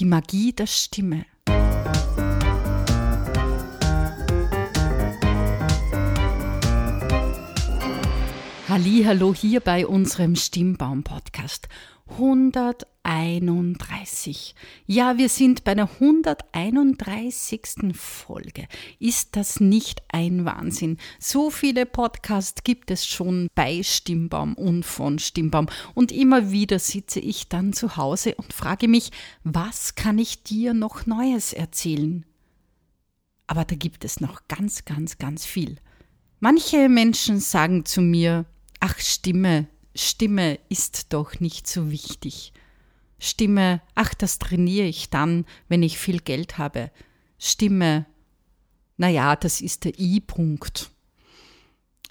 Die Magie der Stimme. Hallo hier bei unserem Stimmbaum Podcast 131. Ja, wir sind bei der 131. Folge. Ist das nicht ein Wahnsinn? So viele Podcasts gibt es schon bei Stimmbaum und von Stimmbaum und immer wieder sitze ich dann zu Hause und frage mich, was kann ich dir noch Neues erzählen? Aber da gibt es noch ganz, ganz, ganz viel. Manche Menschen sagen zu mir, ach Stimme, Stimme ist doch nicht so wichtig. Stimme, ach, das trainiere ich dann, wenn ich viel Geld habe. Stimme, na ja, das ist der I-Punkt.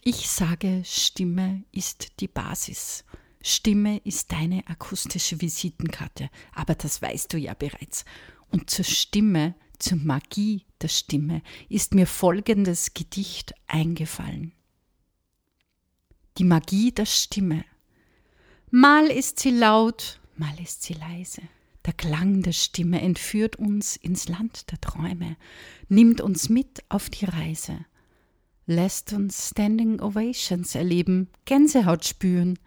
Ich sage, Stimme ist die Basis. Stimme ist deine akustische Visitenkarte, aber das weißt du ja bereits. Und zur Stimme, zur Magie der Stimme, ist mir folgendes Gedicht eingefallen die Magie der Stimme. Mal ist sie laut, mal ist sie leise. Der Klang der Stimme entführt uns ins Land der Träume, nimmt uns mit auf die Reise, lässt uns Standing Ovations erleben, Gänsehaut spüren.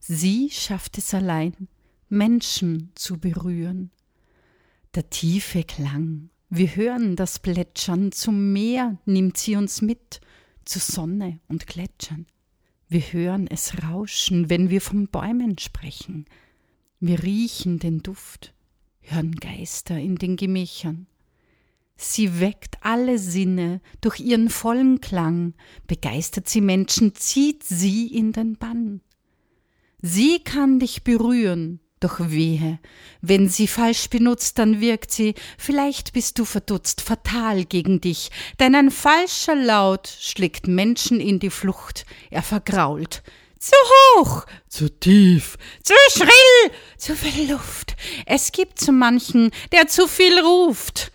Sie schafft es allein, Menschen zu berühren. Der tiefe Klang, wir hören das Plätschern, zum Meer nimmt sie uns mit, zu Sonne und Gletschern. Wir hören es rauschen, wenn wir von Bäumen sprechen. Wir riechen den Duft, hören Geister in den Gemächern. Sie weckt alle Sinne durch ihren vollen Klang, begeistert sie Menschen, zieht sie in den Bann. Sie kann dich berühren, doch wehe, wenn sie falsch benutzt, dann wirkt sie, vielleicht bist du verdutzt, fatal gegen dich, denn ein falscher Laut schlägt Menschen in die Flucht, er vergrault. Zu hoch, zu tief, zu schrill, zu viel Luft. Es gibt zu manchen, der zu viel ruft.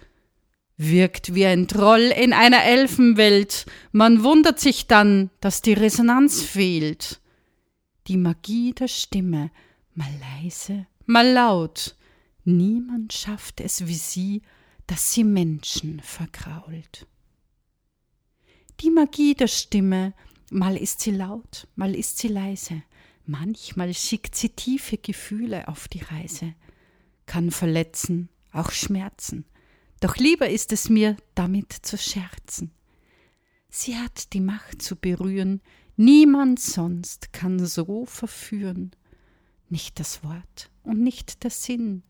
Wirkt wie ein Troll in einer Elfenwelt, man wundert sich dann, dass die Resonanz fehlt. Die Magie der Stimme mal leise, mal laut. Niemand schafft es wie sie, dass sie Menschen vergrault. Die Magie der Stimme, mal ist sie laut, mal ist sie leise, manchmal schickt sie tiefe Gefühle auf die Reise, kann verletzen, auch schmerzen, doch lieber ist es mir, damit zu scherzen. Sie hat die Macht zu berühren, niemand sonst kann so verführen nicht das Wort und nicht der Sinn.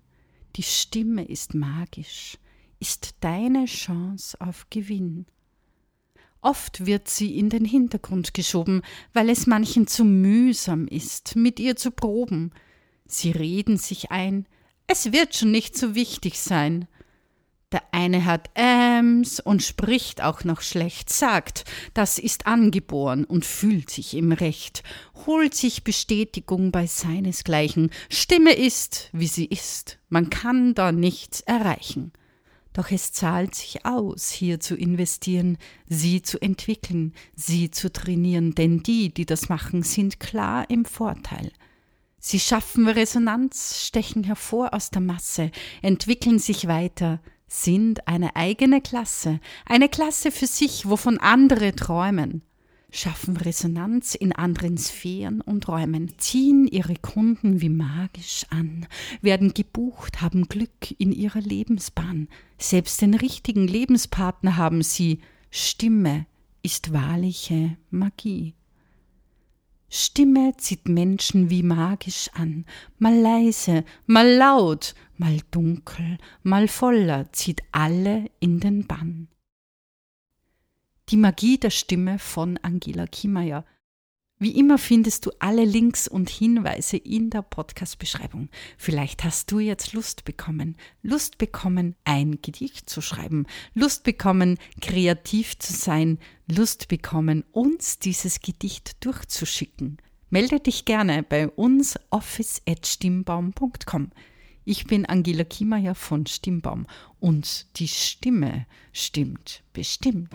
Die Stimme ist magisch, ist deine Chance auf Gewinn. Oft wird sie in den Hintergrund geschoben, weil es manchen zu mühsam ist, mit ihr zu proben. Sie reden sich ein, es wird schon nicht so wichtig sein. Der eine hat Äms und spricht auch noch schlecht, sagt, das ist angeboren und fühlt sich im Recht, holt sich Bestätigung bei seinesgleichen. Stimme ist, wie sie ist, man kann da nichts erreichen. Doch es zahlt sich aus, hier zu investieren, sie zu entwickeln, sie zu trainieren, denn die, die das machen, sind klar im Vorteil. Sie schaffen Resonanz, stechen hervor aus der Masse, entwickeln sich weiter, sind eine eigene Klasse, eine Klasse für sich, wovon andere träumen, schaffen Resonanz in anderen Sphären und Räumen, ziehen ihre Kunden wie magisch an, werden gebucht, haben Glück in ihrer Lebensbahn, selbst den richtigen Lebenspartner haben sie, Stimme ist wahrliche Magie. Stimme zieht Menschen wie magisch an, mal leise, mal laut, mal dunkel, mal voller, zieht alle in den Bann. Die Magie der Stimme von Angela Kiemeyer wie immer findest du alle Links und Hinweise in der Podcast-Beschreibung. Vielleicht hast du jetzt Lust bekommen, Lust bekommen, ein Gedicht zu schreiben, Lust bekommen, kreativ zu sein, Lust bekommen, uns dieses Gedicht durchzuschicken. Melde dich gerne bei uns office.stimmbaum.com. Ich bin Angela Kiemeyer von Stimmbaum und die Stimme stimmt bestimmt.